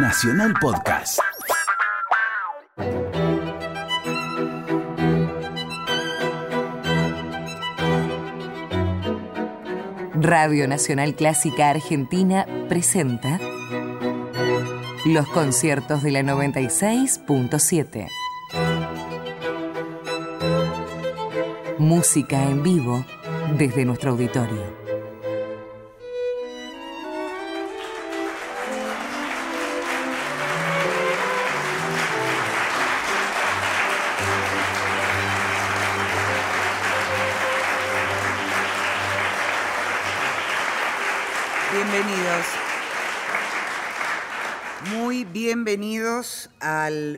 Nacional Podcast. Radio Nacional Clásica Argentina presenta los conciertos de la 96.7. Música en vivo desde nuestro auditorio.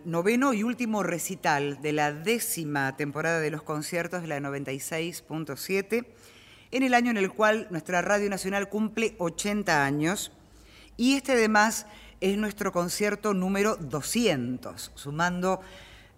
Noveno y último recital de la décima temporada de los conciertos de la 96.7, en el año en el cual nuestra Radio Nacional cumple 80 años y este además es nuestro concierto número 200, sumando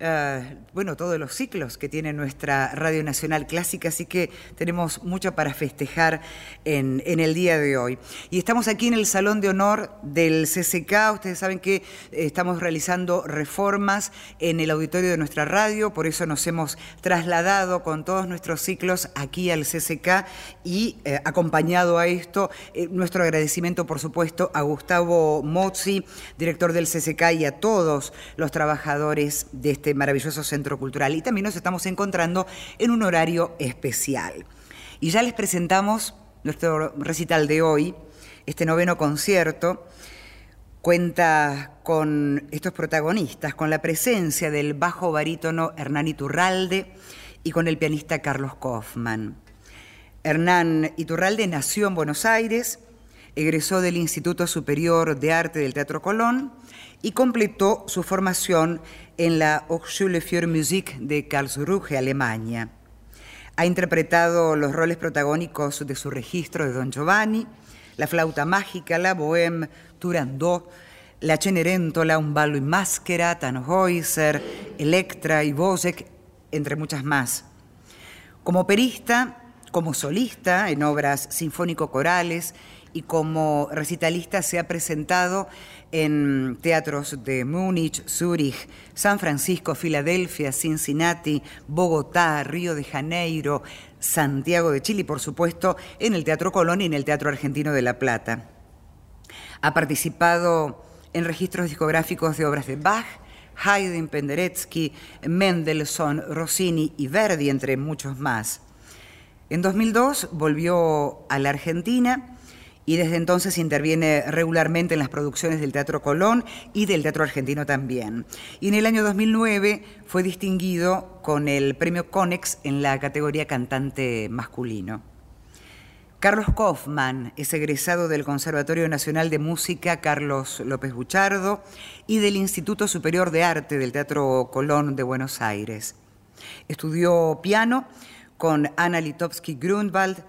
eh, bueno, todos los ciclos que tiene nuestra Radio Nacional Clásica, así que tenemos mucho para festejar en, el día de hoy. Y estamos aquí en el Salón de Honor del CCK, ustedes saben que eh, estamos realizando reformas en el auditorio de nuestra radio, por eso nos hemos trasladado con todos nuestros ciclos aquí al CCK y eh, acompañado a esto nuestro agradecimiento, por supuesto, a Gustavo Mozzi, director del CCK, y a todos los trabajadores de este maravilloso centro cultural. Y también nos estamos encontrando en un horario especial. Y ya les presentamos nuestro recital de hoy, este noveno concierto. Cuenta con estos protagonistas, con la presencia del bajo barítono Hernán Iturralde y con el pianista Carlos Kaufmann. Hernán Iturralde nació en Buenos Aires, egresó del Instituto Superior de Arte del Teatro Colón y completó su formación en la Hochschule für Musik de Karlsruhe, Alemania. Ha interpretado los roles protagónicos de su registro de Don Giovanni, la flauta mágica, la bohème, Turandot, la Cenerentola, un ballo in maschera, Tannhäuser, Electra y Wozzeck, entre muchas más. Como perista, como solista en obras sinfónico-corales y como recitalista se ha presentado en teatros de Múnich, Zúrich, San Francisco, Filadelfia, Cincinnati, Bogotá, Río de Janeiro, Santiago de Chile y por supuesto en el Teatro Colón y en el Teatro Argentino de La Plata. Ha participado en registros discográficos de obras de Bach, Haydn, Penderecki, Mendelssohn, Rossini y Verdi, entre muchos más. En 2002 volvió a la Argentina y desde entonces interviene regularmente en las producciones del Teatro Colón y del Teatro Argentino también. Y en el año 2009 fue distinguido con el premio Conex en la categoría cantante masculino. Carlos Kaufmann es egresado del Conservatorio Nacional de Música Carlos López Buchardo y del Instituto Superior de Arte del Teatro Colón de Buenos Aires. Estudió piano con Anna Litovsky Grunwald,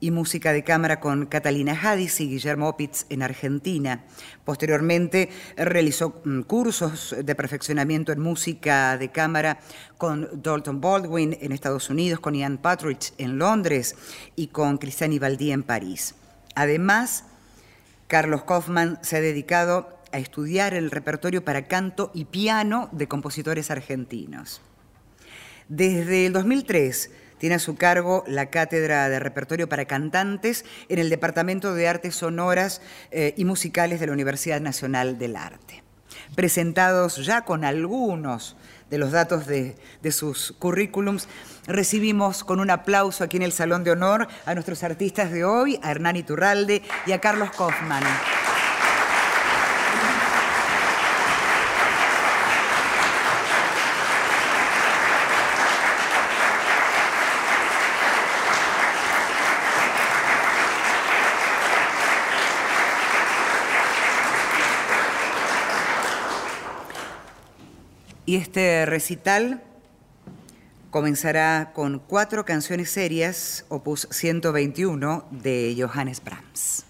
y música de cámara con Catalina Hadis y Guillermo Opitz en Argentina. Posteriormente realizó mm, cursos de perfeccionamiento en música de cámara con Dalton Baldwin en Estados Unidos, con Ian Patridge en Londres y con Cristiani Valdí en París. Además, Carlos Kaufmann se ha dedicado a estudiar el repertorio para canto y piano de compositores argentinos. Desde el 2003 tiene a su cargo la Cátedra de Repertorio para Cantantes en el Departamento de Artes Sonoras eh, y Musicales de la Universidad Nacional del Arte. Presentados ya con algunos de los datos de, de sus currículums, recibimos con un aplauso aquí en el Salón de Honor a nuestros artistas de hoy, a Hernán Iturralde y a Carlos Kaufmann. Y este recital comenzará con cuatro canciones serias, opus 121 de Johannes Brahms.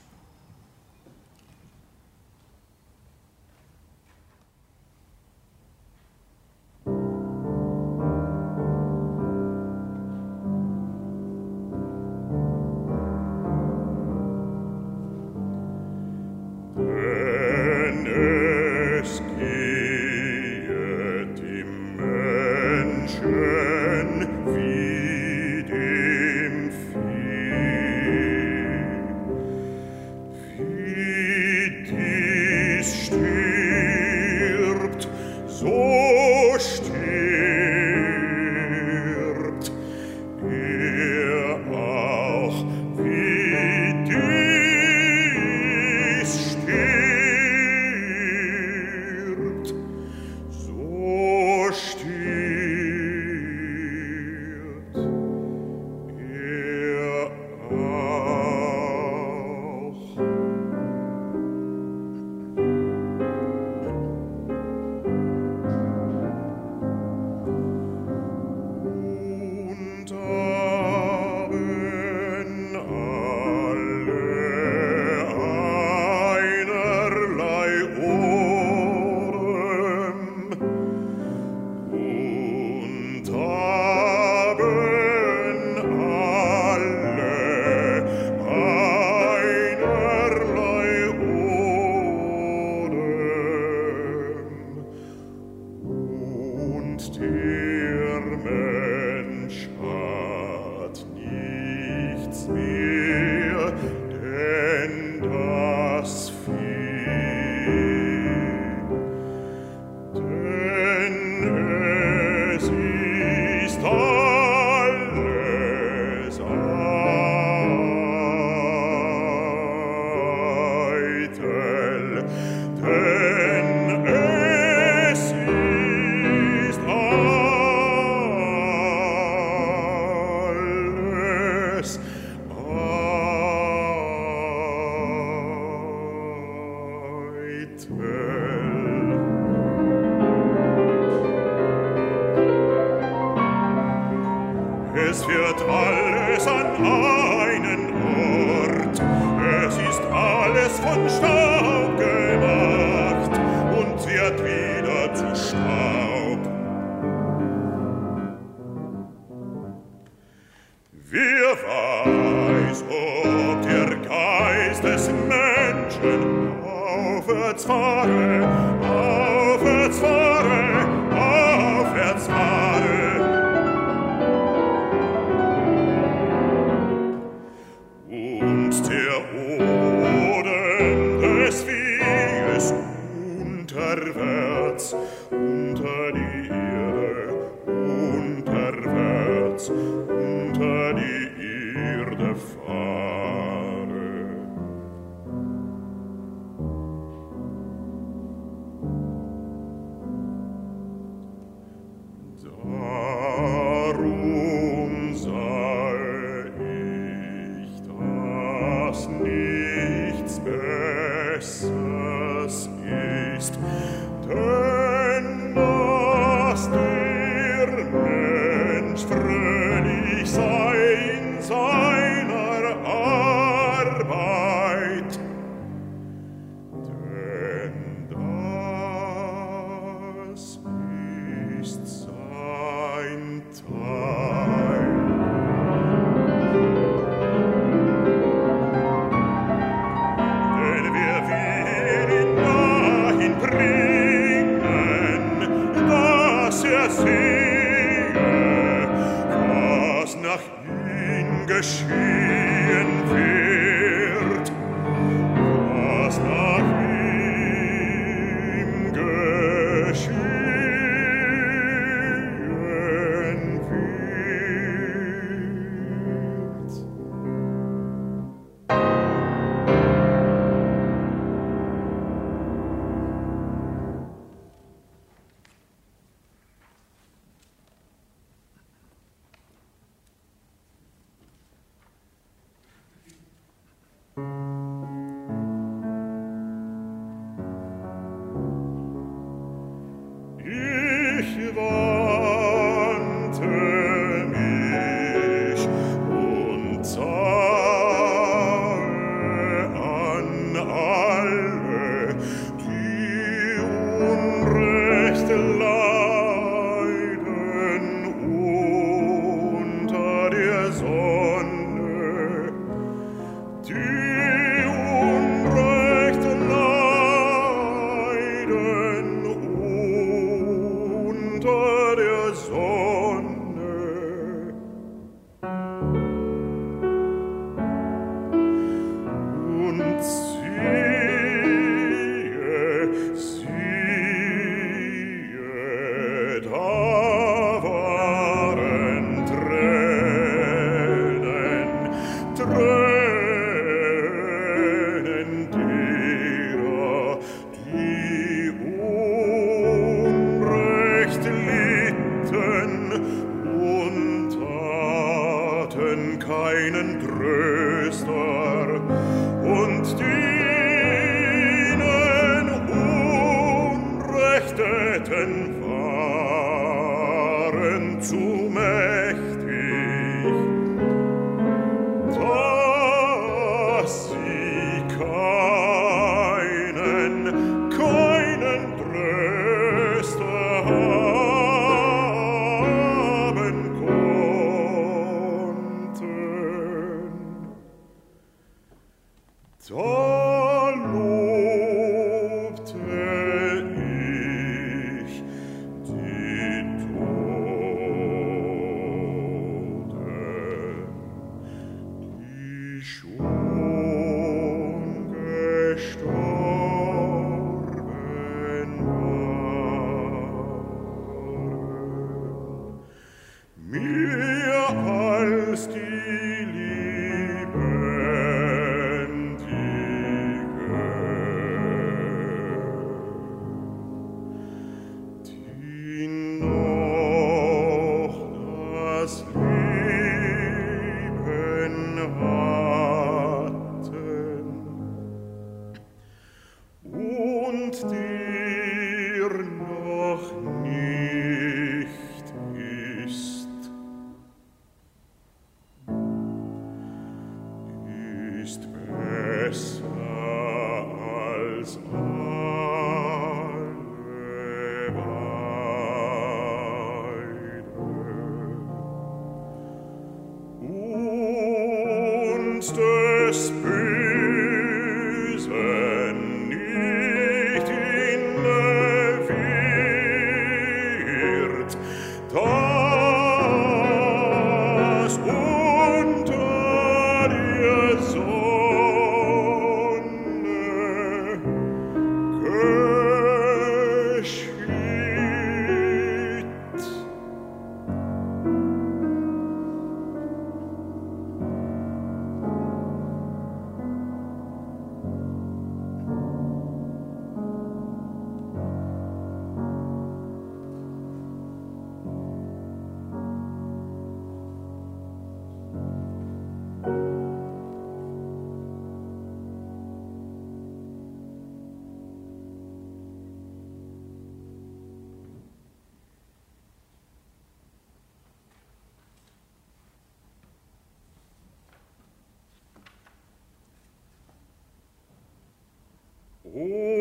Oh.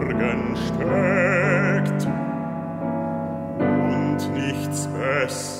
Bergen steckt und nichts besser.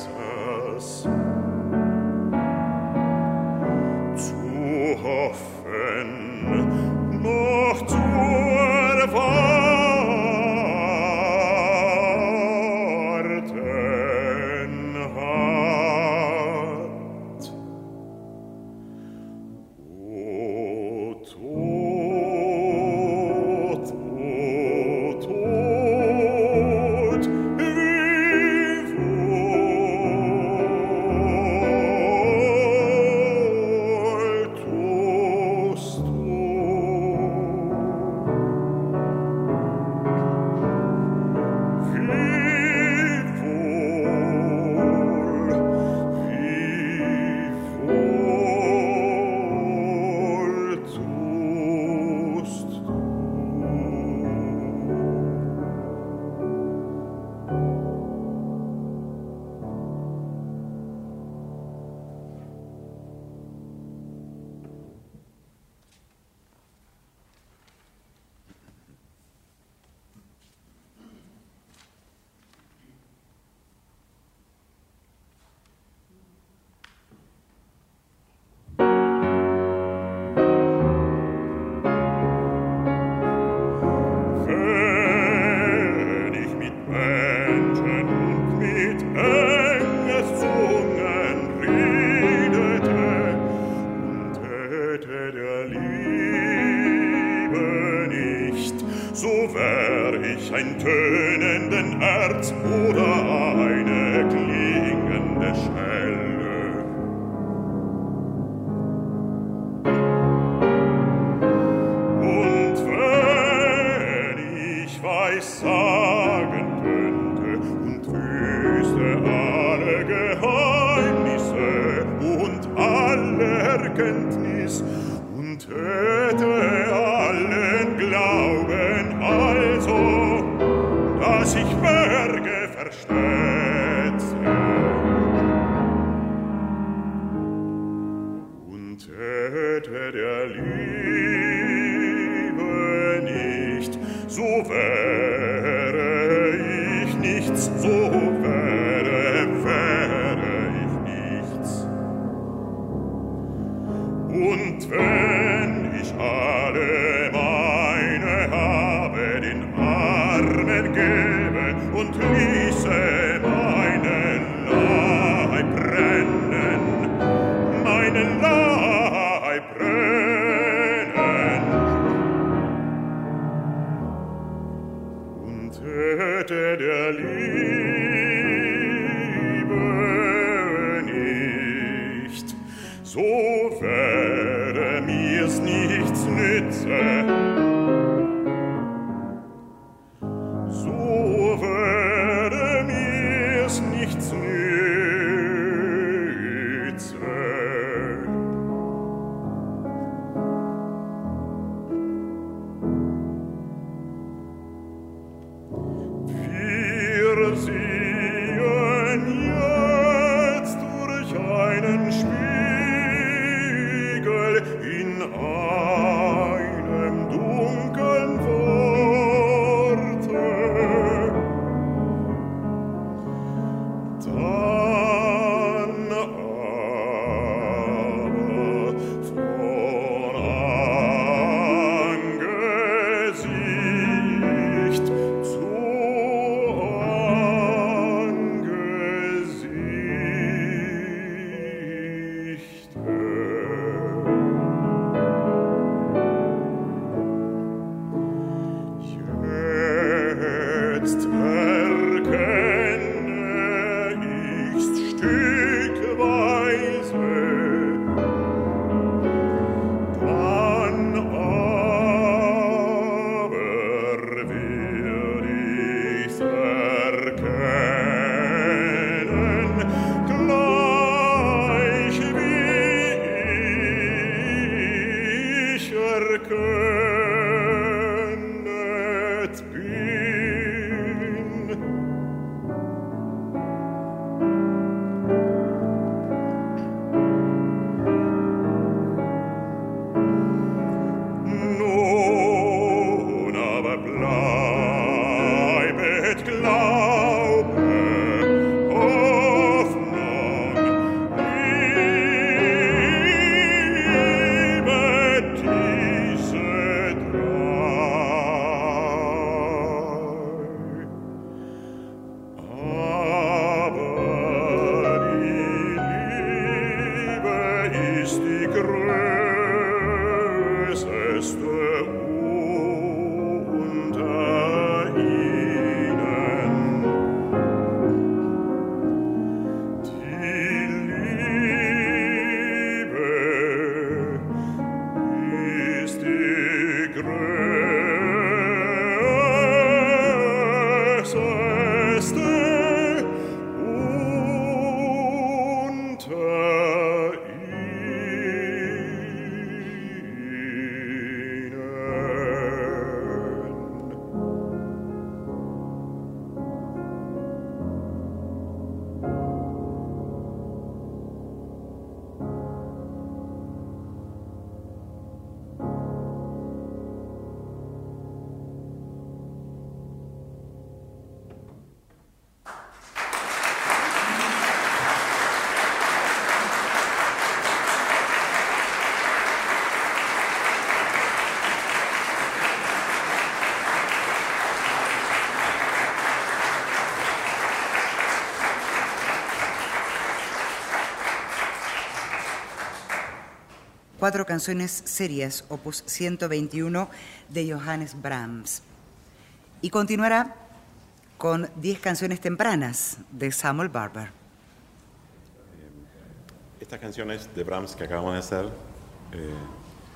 Cuatro canciones serias, opus 121 de Johannes Brahms. y continuará con 10 canciones tempranas de Samuel Barber. Estas canciones de Brahms que acabamos de hacer eh,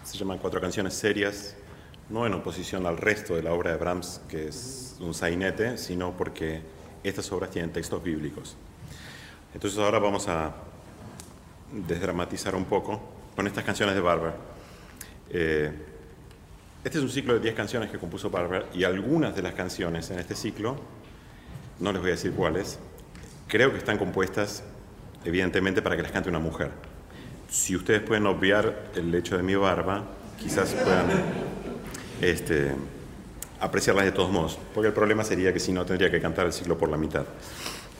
se llaman cuatro canciones serias, no en oposición al resto de la obra de Brahms, que es un sainete, sino porque estas obras tienen textos bíblicos. Entonces ahora vamos a desdramatizar un poco con estas canciones de Barber. Eh, este es un ciclo de 10 canciones que compuso Barber y algunas de las canciones en este ciclo, no les voy a decir cuáles, creo que están compuestas evidentemente para que las cante una mujer. Si ustedes pueden obviar el hecho de mi barba, quizás puedan este, apreciarlas de todos modos, porque el problema sería que si no tendría que cantar el ciclo por la mitad.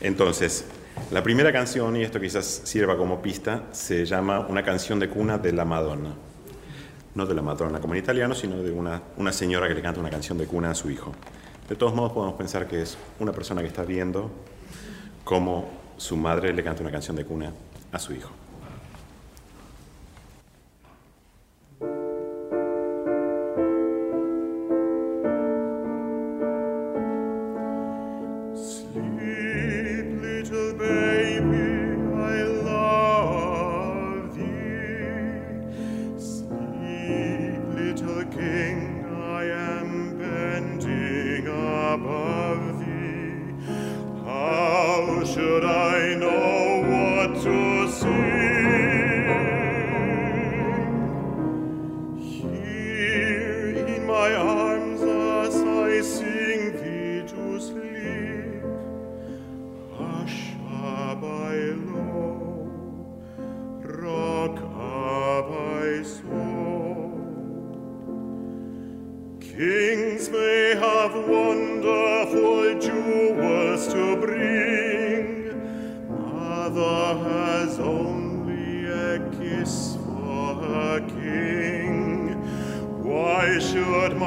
Entonces, la primera canción, y esto quizás sirva como pista, se llama Una canción de cuna de la Madonna. No de la Madonna como en italiano, sino de una, una señora que le canta una canción de cuna a su hijo. De todos modos, podemos pensar que es una persona que está viendo cómo su madre le canta una canción de cuna a su hijo.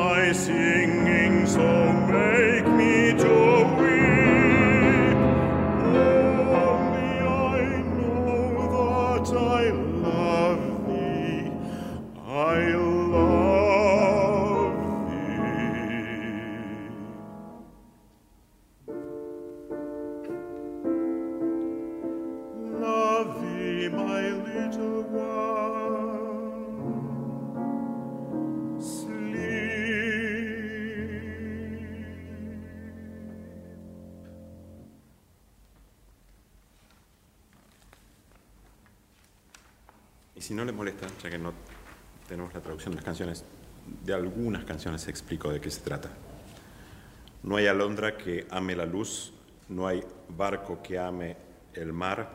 My singing so de las canciones, de algunas canciones explico de qué se trata. No hay alondra que ame la luz, no hay barco que ame el mar,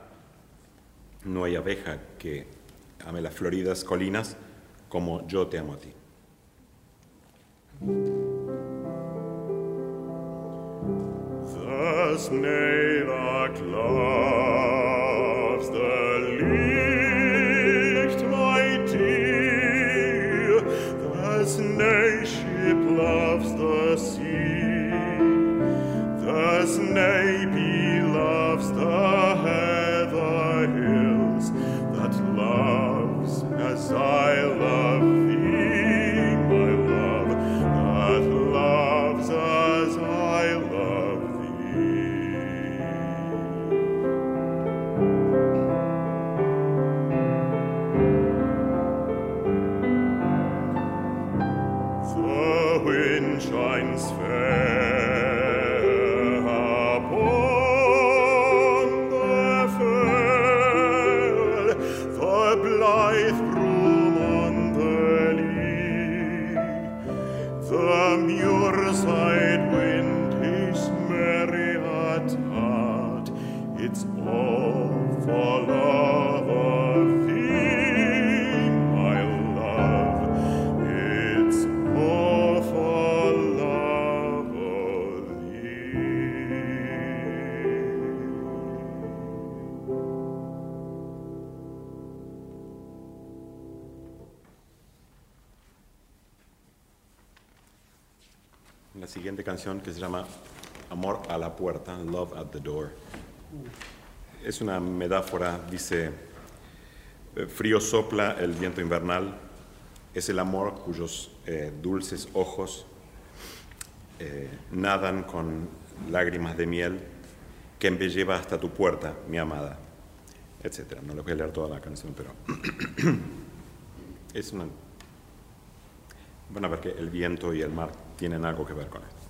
no hay abeja que ame las floridas colinas como yo te amo a ti. The snape canción que se llama Amor a la puerta, Love at the Door. Es una metáfora, dice, eh, frío sopla el viento invernal, es el amor cuyos eh, dulces ojos eh, nadan con lágrimas de miel que me lleva hasta tu puerta, mi amada, etc. No les voy a leer toda la canción, pero es una... Van a ver que el viento y el mar tienen algo que ver con esto.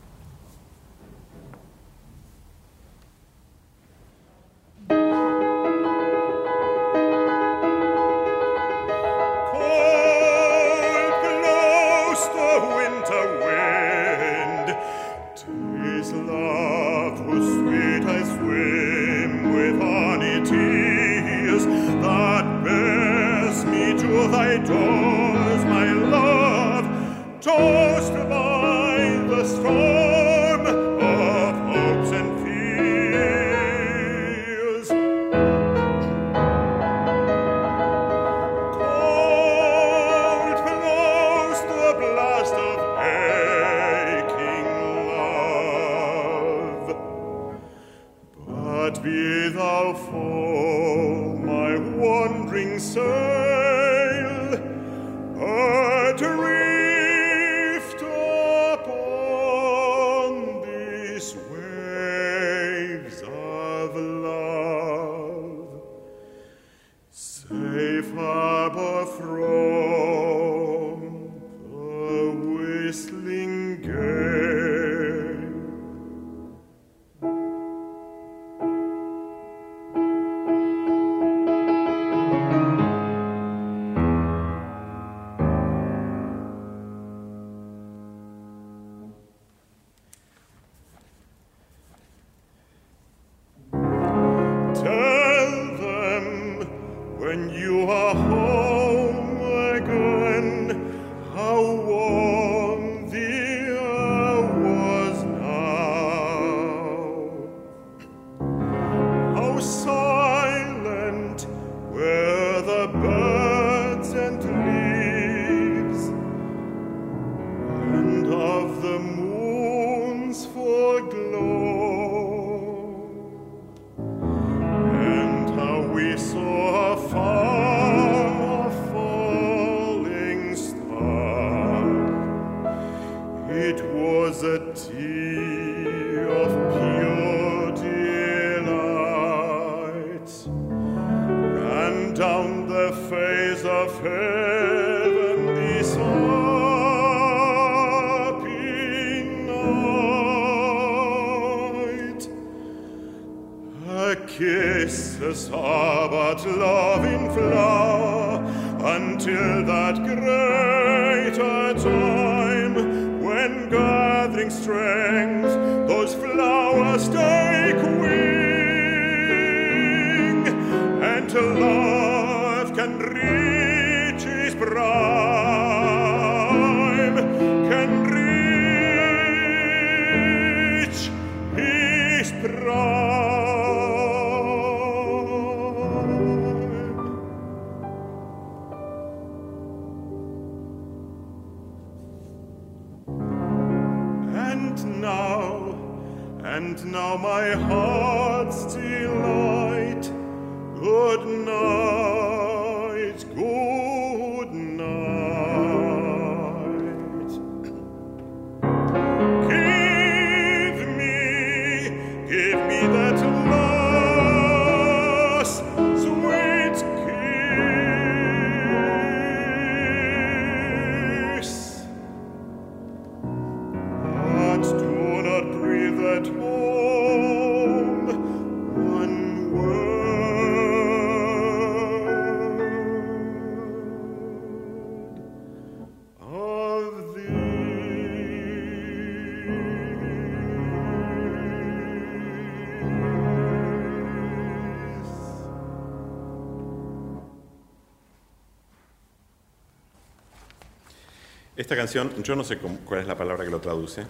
Esta canción, yo no sé cuál es la palabra que lo traduce,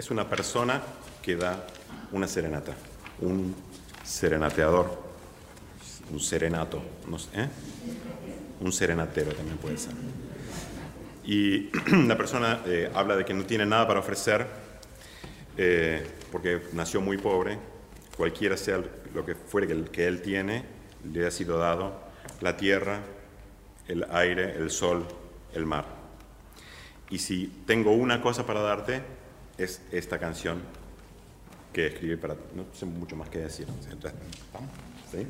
es una persona que da una serenata, un serenateador, un serenato, ¿eh? un serenatero también puede ser. Y la persona eh, habla de que no tiene nada para ofrecer eh, porque nació muy pobre, cualquiera sea lo que fuere que él tiene, le ha sido dado la tierra, el aire, el sol, el mar. Y si tengo una cosa para darte, es esta canción que escribí para... No sé mucho más que decir. Entonces, ¿vamos? ¿Sí?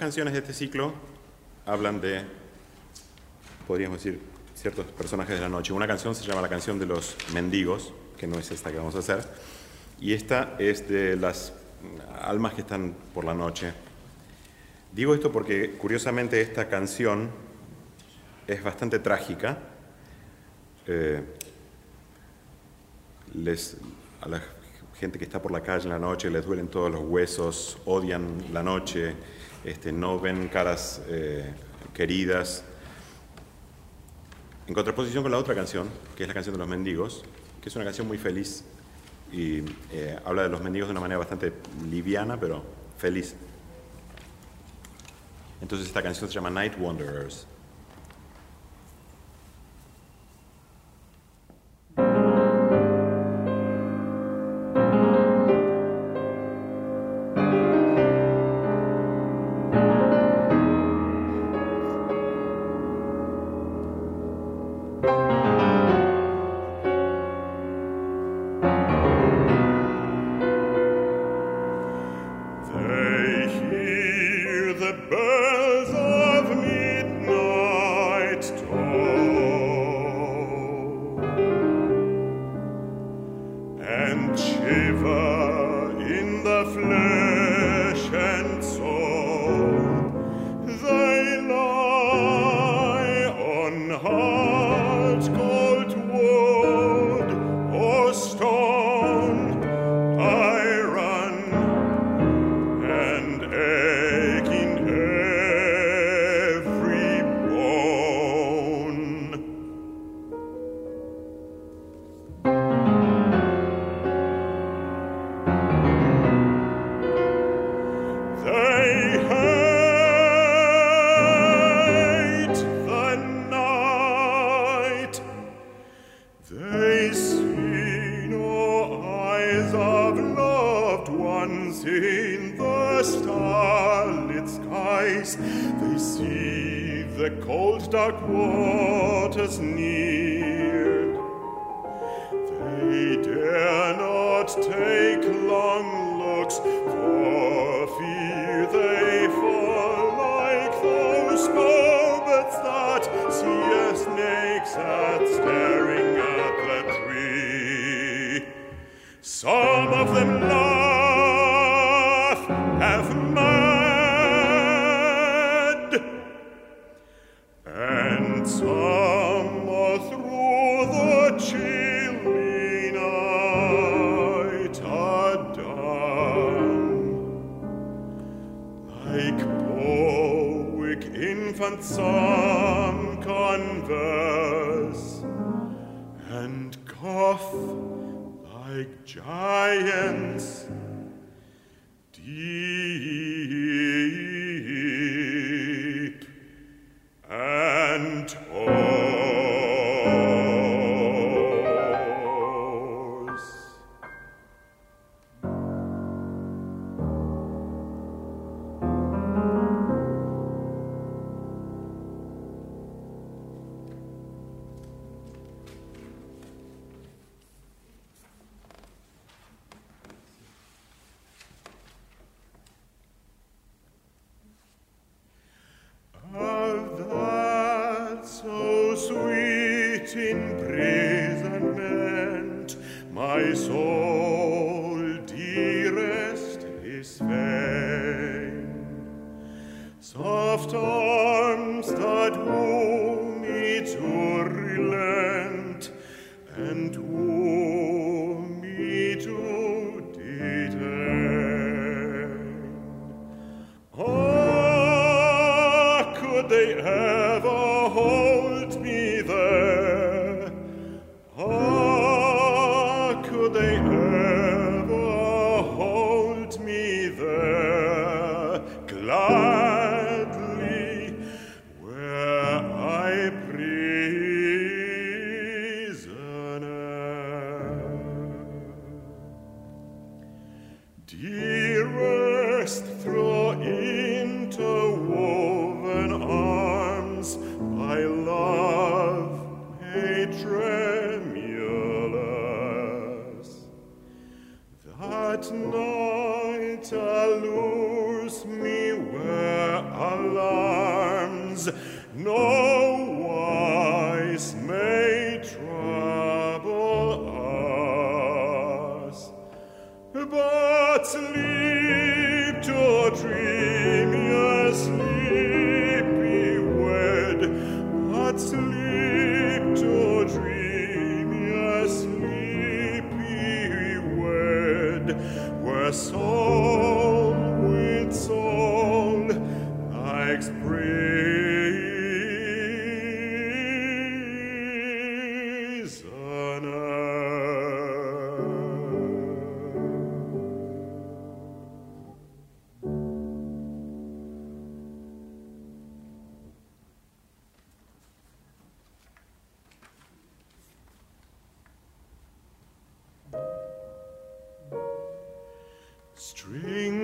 Canciones de este ciclo hablan de, podríamos decir, ciertos personajes de la noche. Una canción se llama La canción de los mendigos, que no es esta que vamos a hacer, y esta es de las almas que están por la noche. Digo esto porque curiosamente esta canción es bastante trágica. Eh, les, a la gente que está por la calle en la noche les duelen todos los huesos, odian la noche, este, no ven caras eh, queridas. En contraposición con la otra canción, que es la canción de los mendigos, que es una canción muy feliz y eh, habla de los mendigos de una manera bastante liviana, pero feliz. Entonces esta canción se llama Night Wanderers.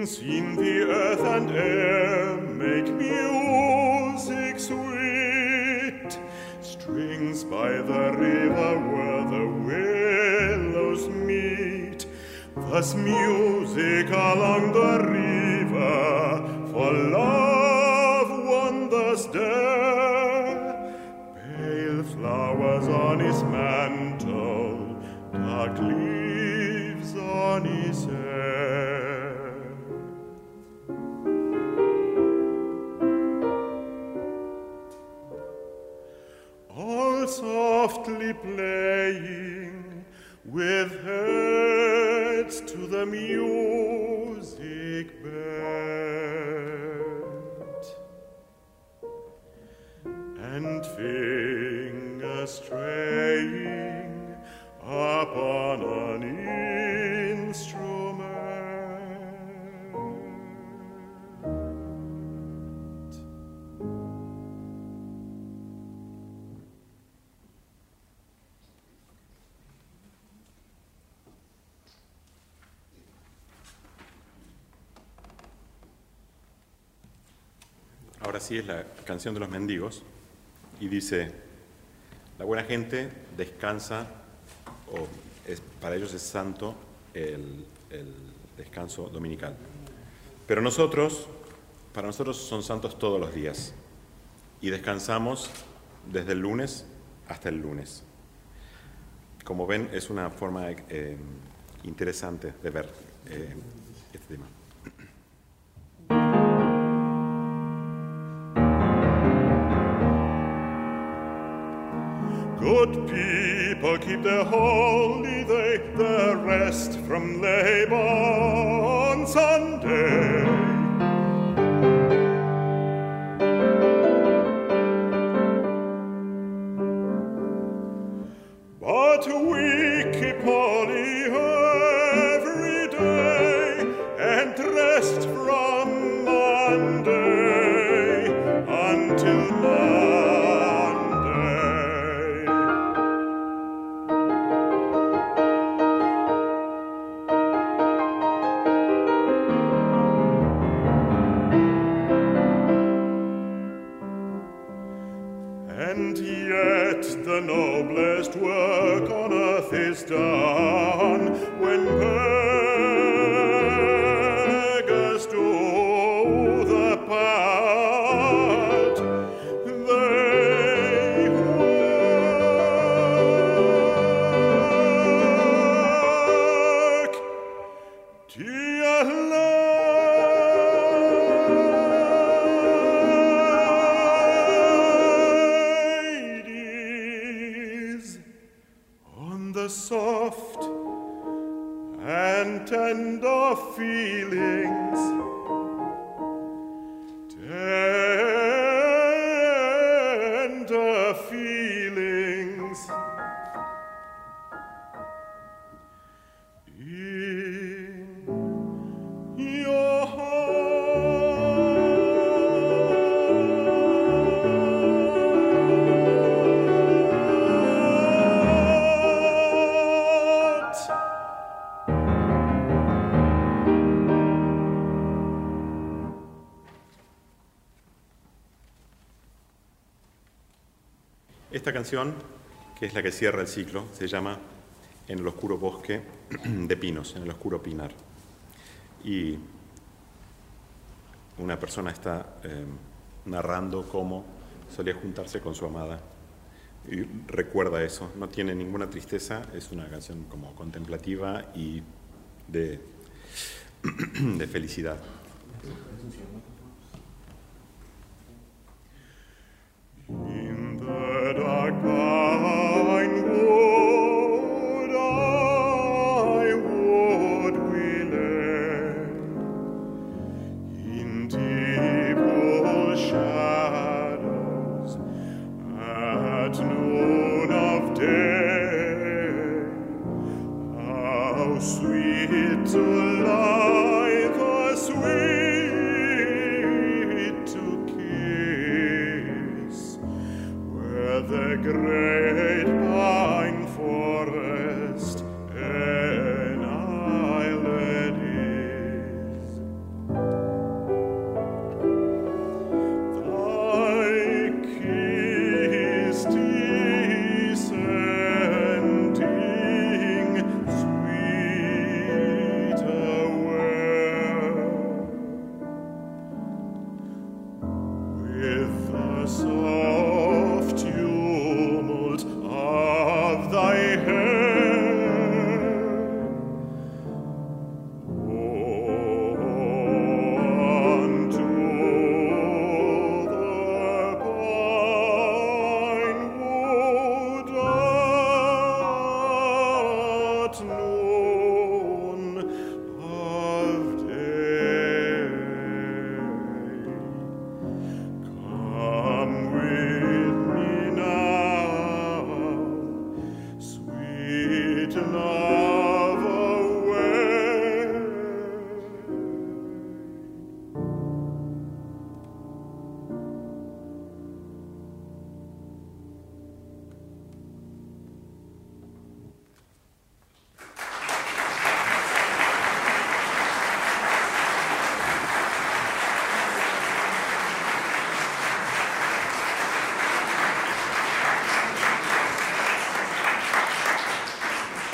Strings in the earth and air make music sweet. Strings by the river where the willows meet. Thus music along the river for love wonders dare. Pale flowers on his mantle, dark leaves on his. Ahora sí es la canción de los mendigos y dice, la buena gente descansa, o para ellos es santo el, el descanso dominical. Pero nosotros, para nosotros son santos todos los días y descansamos desde el lunes hasta el lunes. Como ven, es una forma eh, interesante de ver eh, este tema. the holy day, the rest from labor on Sunday. But we keep on que es la que cierra el ciclo, se llama En el oscuro bosque de pinos, en el oscuro pinar. Y una persona está em, narrando cómo solía juntarse con su amada y recuerda eso. No tiene ninguna tristeza, es una canción como contemplativa y de, de felicidad. goodbye.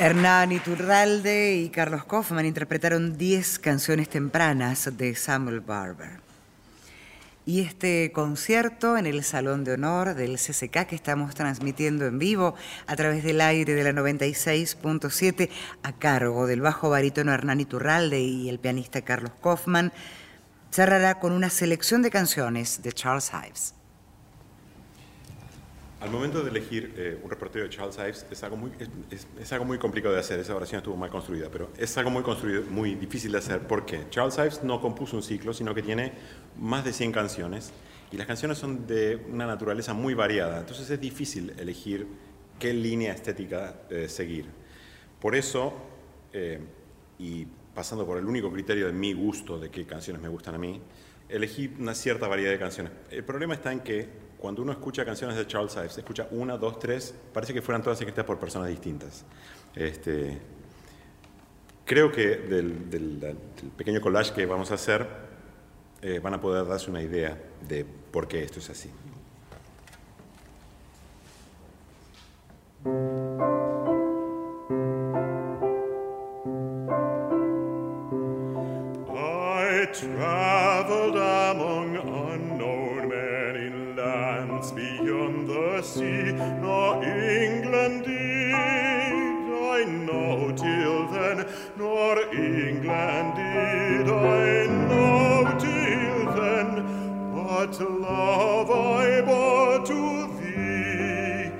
Hernán Iturralde y Carlos Kaufman interpretaron 10 canciones tempranas de Samuel Barber. Y este concierto en el Salón de Honor del CCK que estamos transmitiendo en vivo a través del aire de la 96.7 a cargo del bajo barítono Hernán Iturralde y el pianista Carlos Kaufman cerrará con una selección de canciones de Charles Ives. Al momento de elegir eh, un repertorio de Charles Ives es algo, muy, es, algo muy complicado de hacer, esa oración estuvo mal construida, pero es algo muy, construido, muy difícil de hacer porque Charles Ives no compuso un ciclo, sino que tiene más de 100 canciones y las canciones son de una naturaleza muy variada, entonces es difícil elegir qué línea estética eh, seguir. Por eso, eh, y pasando por el único criterio de mi gusto, de qué canciones me gustan a mí, elegí una cierta variedad de canciones. El problema está en que cuando uno escucha canciones de Charles Ives, escucha una, dos, tres, parece que fueran todas escritas por personas distintas. Este, creo que del, pequeño collage que vamos a hacer eh, van a poder darse una idea de por qué esto es así. Sea, nor England did. I know till then, nor England did. I know till then what love I bore to thee.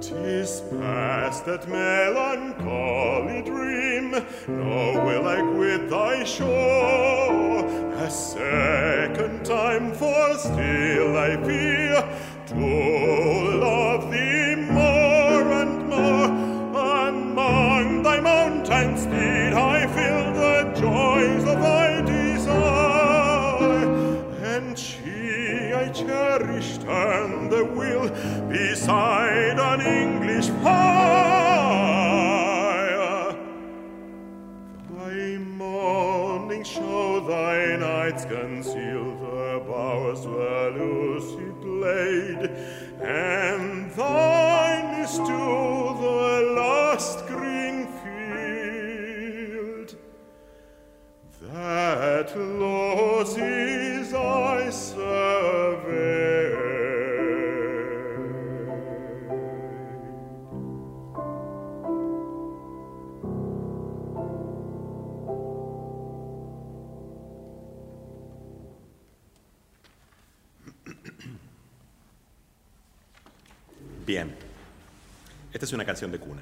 Tis past that melancholy dream, now will I quit thy shore. A second time, for still I fear to love thee more and more. Thy mountains did I feel the joys of thy desire, and she I cherished and the will beside an English fire. Thy morning show thy nights conceal the bowers where Lucy and Bien. Esta es una canción de cuna.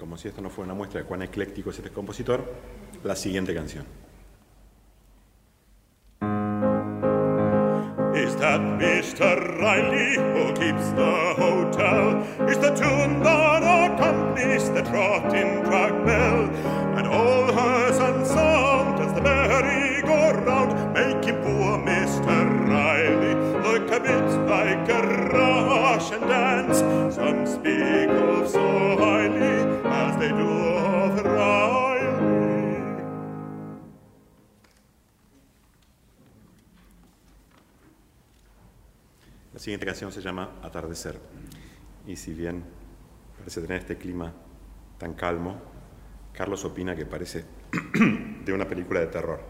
Como si esto no fuera una muestra de cuán ecléctico es este compositor, la siguiente canción. Keeps the hotel? Is the tune that accompanies the trotting track bell? And all hers and sound as the merry-go-round making poor Mr. Riley look a bit like a Russian dance. Some speak of so highly as they do of Riley. La siguiente canción se llama Y si bien parece tener este clima tan calmo, Carlos opina que parece de una película de terror.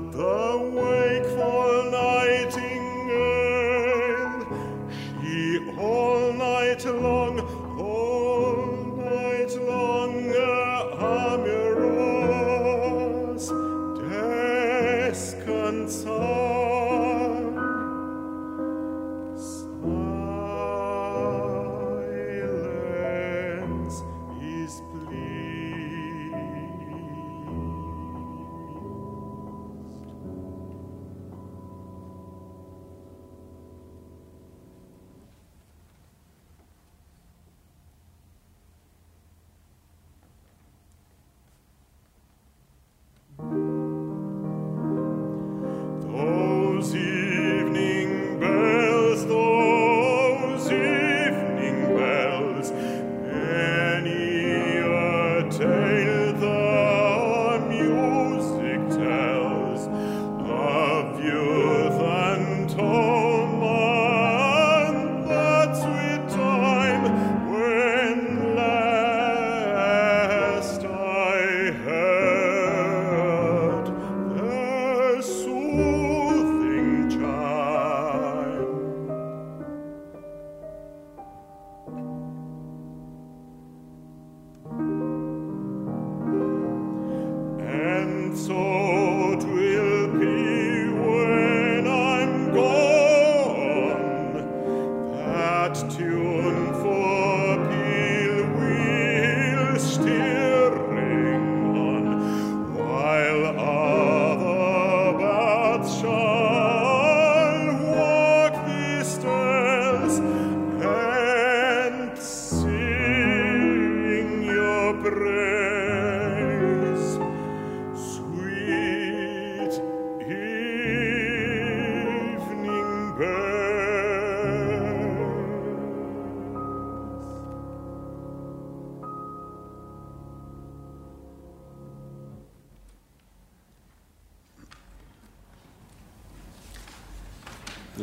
Father.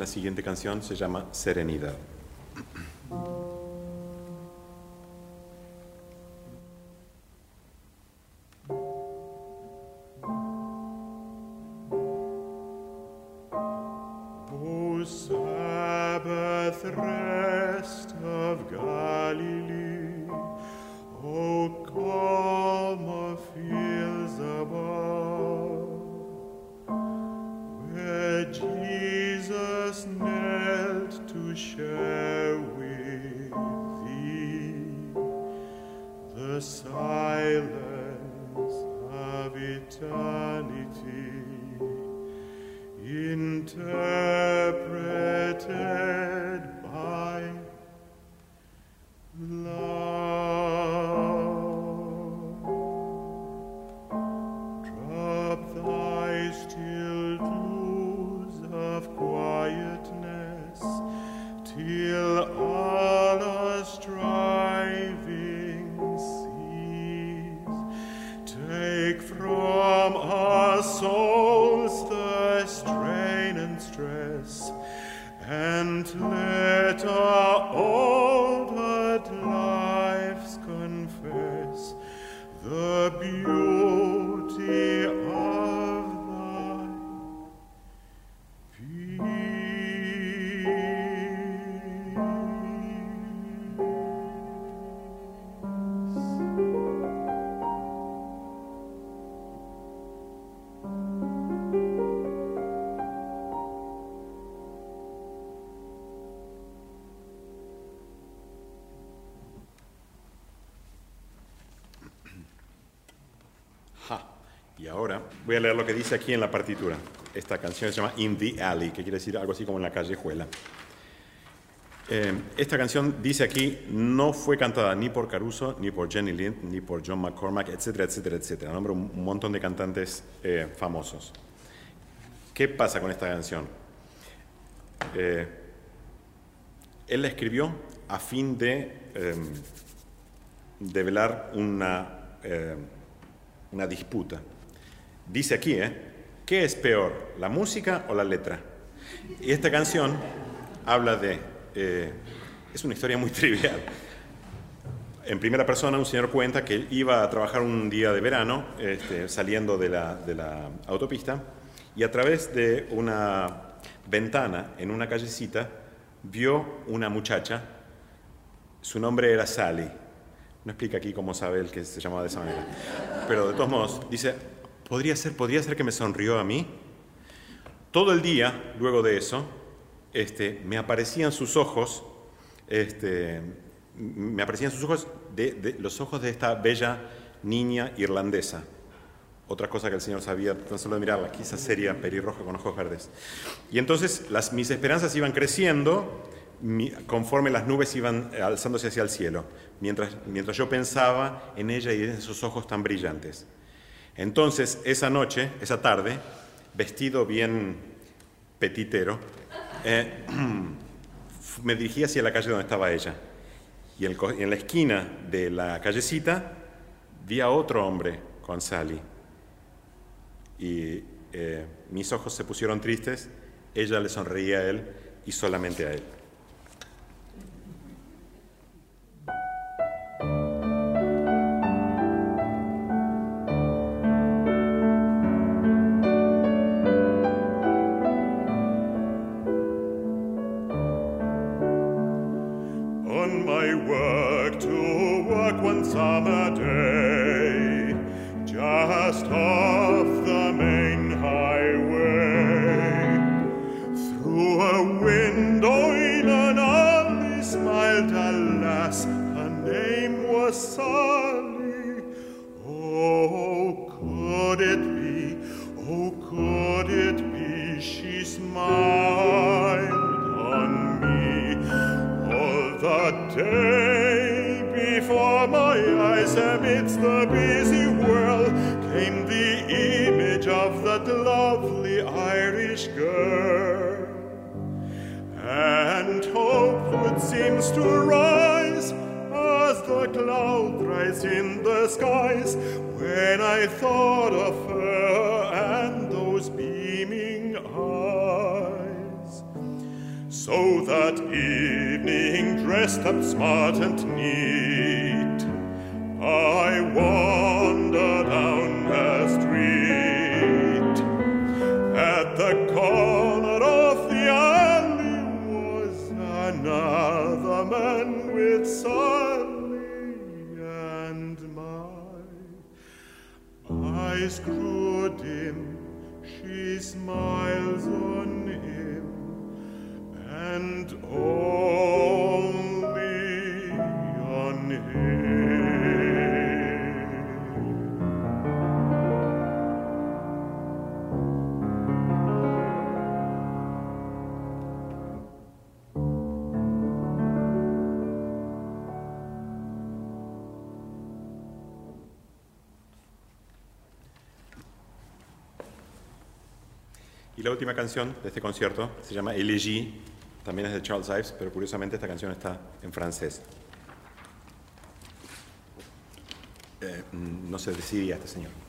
Siguiente canción se llama Serenidad. A leer lo que dice aquí en la partitura. Esta canción se llama In the Alley, que quiere decir algo así como en la callejuela. Eh, esta canción dice aquí, no fue cantada ni por Caruso, ni por Jenny Lind, ni por John McCormack, etcétera, etcétera, etcétera. Nombro un montón de cantantes eh, famosos. ¿Qué pasa con esta canción? Eh, él la escribió a fin de develar una, una disputa Dice aquí, ¿eh? ¿Qué es peor, la música o la letra? Y esta canción habla de... eh, es una historia muy trivial. En primera persona, un señor cuenta que iba a trabajar un día de verano, este, saliendo de la, de la autopista, y a través de una ventana en una callecita vio una muchacha. Su nombre era Sally. No explica aquí cómo sabe él que se llamaba de esa manera. Pero de todos modos, dice, ¿podría ser, podría ser que me sonrió a mí? Todo el día, luego de eso, este, me aparecían sus ojos, este, me aparecían sus ojos, los ojos de esta bella niña irlandesa. Otra cosa que el Señor sabía, tan solo de mirarla, quizás sería pelirroja con ojos verdes. Y entonces las, mis esperanzas iban creciendo conforme las nubes iban alzándose hacia el cielo, mientras yo pensaba en ella y en esos ojos tan brillantes. Entonces, esa noche, esa tarde, vestido bien petitero, eh, me dirigí hacia la calle donde estaba ella. Y en, la esquina de la callecita vi a otro hombre con Sally. Y eh, mis ojos se pusieron tristes, ella le sonreía a él y solamente a él. Smiled a lass. Her name was Sally. Oh, could it be? Oh, could it be? She smiled on me. All the day before my eyes, amidst the busy world, came the image of that lovely Irish girl. Seems to rise as the cloud rise in the skies when I thought of her and those beaming eyes. So that evening, dressed up smart and neat, I wandered down grew dim. She smiles on him and only la última canción de este concierto se llama Elegie, también es de Charles Ives, pero curiosamente esta canción está en francés. Eh, mm, no se decidía este señor.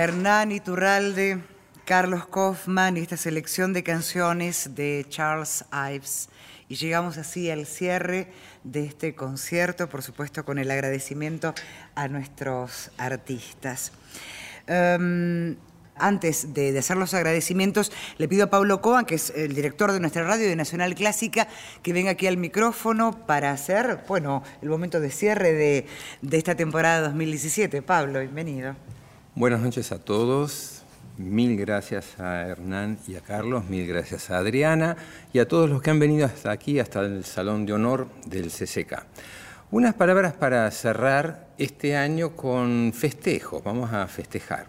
Hernán Iturralde, Carlos Kaufman y esta selección de canciones de Charles Ives. Y llegamos así al cierre de este concierto, por supuesto con el agradecimiento a nuestros artistas. Em, antes de, hacer los agradecimientos, le pido a Pablo Coan, que es el director de nuestra radio de Nacional Clásica, que venga aquí al micrófono para hacer, bueno, el momento de cierre de, de esta temporada 2017. Pablo, bienvenido. Buenas noches a todos. Mil gracias a Hernán y a Carlos, mil gracias a Adriana y a todos los que han venido hasta aquí, hasta el Salón de Honor del CCK. Unas palabras para cerrar este año con festejos, vamos a festejar.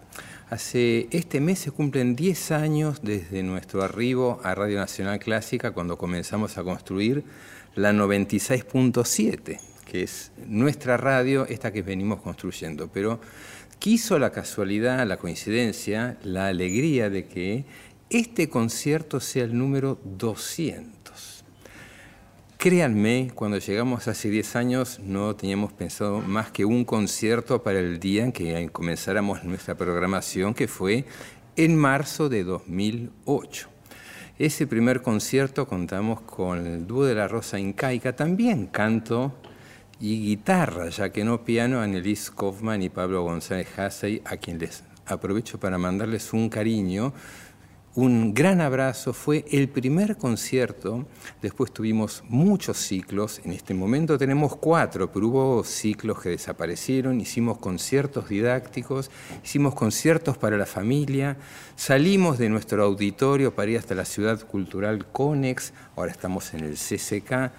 Hace este mes se cumplen 10 años desde nuestro arribo a Radio Nacional Clásica cuando comenzamos a construir la 96.7, que es nuestra radio, esta que venimos construyendo. Pero quiso la casualidad, la coincidencia, la alegría de que este concierto sea el número 200. Créanme, cuando llegamos hace 10 años no teníamos pensado más que un concierto para el día en que comenzáramos nuestra programación, que fue en marzo de 2008. Ese primer concierto contamos con el dúo de la Rosa Incaica, también canto y guitarra, ya que no piano, Annelies Kaufman y Pablo González Hassey, a quien les aprovecho para mandarles un cariño, un gran abrazo. Fue el primer concierto, después tuvimos muchos ciclos, en este momento tenemos cuatro, pero hubo ciclos que desaparecieron, hicimos conciertos didácticos, hicimos conciertos para la familia, salimos de nuestro auditorio para ir hasta la ciudad cultural Conex, ahora estamos en el CCK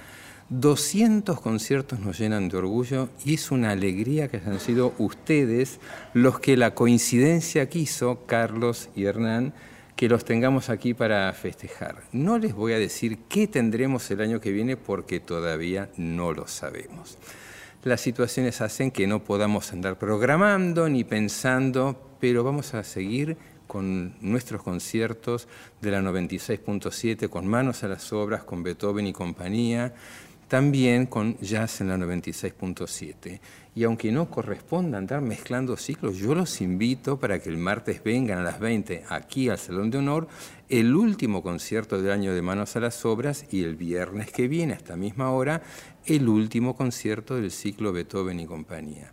200 conciertos nos llenan de orgullo y es una alegría que hayan sido ustedes los que la coincidencia quiso, Carlos y Hernán, que los tengamos aquí para festejar. No les voy a decir qué tendremos el año que viene porque todavía no lo sabemos. Las situaciones hacen que no podamos andar programando ni pensando, pero vamos a seguir con nuestros conciertos de la 96.7, con manos a las obras, con Beethoven y compañía, también con jazz en la 96.7. Y aunque no corresponda andar mezclando ciclos, yo los invito para que el martes vengan a las 20 aquí al Salón de Honor el último concierto del año de Manos a las Obras y el viernes que viene, a esta misma hora, el último concierto del ciclo Beethoven y compañía.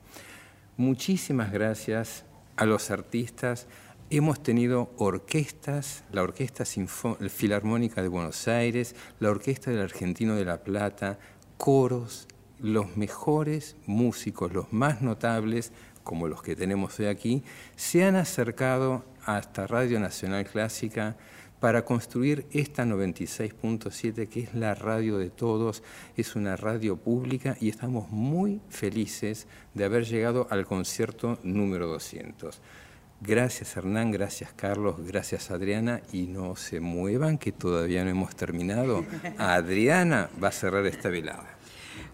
Muchísimas gracias a los artistas. Hemos tenido orquestas, la Orquesta Filarmónica de Buenos Aires, la Orquesta del Argentino de La Plata, coros, los mejores músicos, los más notables, como los que tenemos hoy aquí, se han acercado hasta Radio Nacional Clásica para construir esta 96.7, que es la radio de todos, es una radio pública y estamos muy felices de haber llegado al concierto número 200. Gracias Hernán, gracias Carlos, gracias Adriana y no se muevan que todavía no hemos terminado. Adriana va a cerrar esta velada.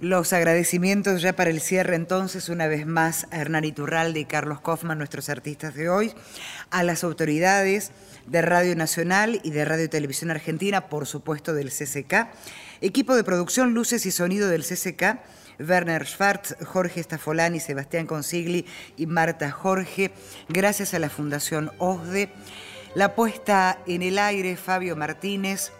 Los agradecimientos ya para el cierre entonces, una vez más, a Hernán Iturralde y Carlos Kaufman, nuestros artistas de hoy, a las autoridades de Radio Nacional y de Radio y Televisión Argentina, por supuesto del CCK, equipo de producción, luces y sonido del CCK, Werner Schwartz, Jorge Stafolani, Sebastián Consigli y Marta Jorge, gracias a la Fundación OSDE. La puesta en el aire, Fabio Martínez,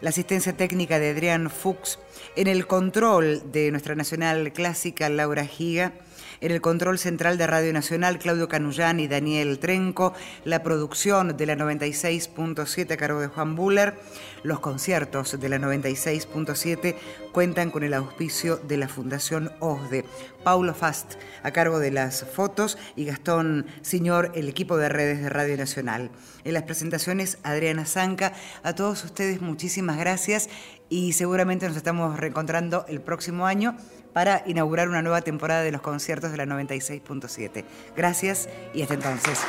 la asistencia técnica de Adrián Fuchs, en el control de nuestra Nacional Clásica, Laura Giga, en el control central de Radio Nacional, Claudio Canullán y Daniel Trenco, la producción de la 96.7 a cargo de Juan Buller, los conciertos de la 96.7 cuentan con el auspicio de la Fundación OSDE. Paulo Fast a cargo de las fotos y Gastón Señor, el equipo de redes de Radio Nacional. En las presentaciones, Adriana Zanca. A todos ustedes muchísimas gracias y seguramente nos estamos reencontrando el próximo año para inaugurar una nueva temporada de los conciertos de la 96.7. Gracias y hasta entonces.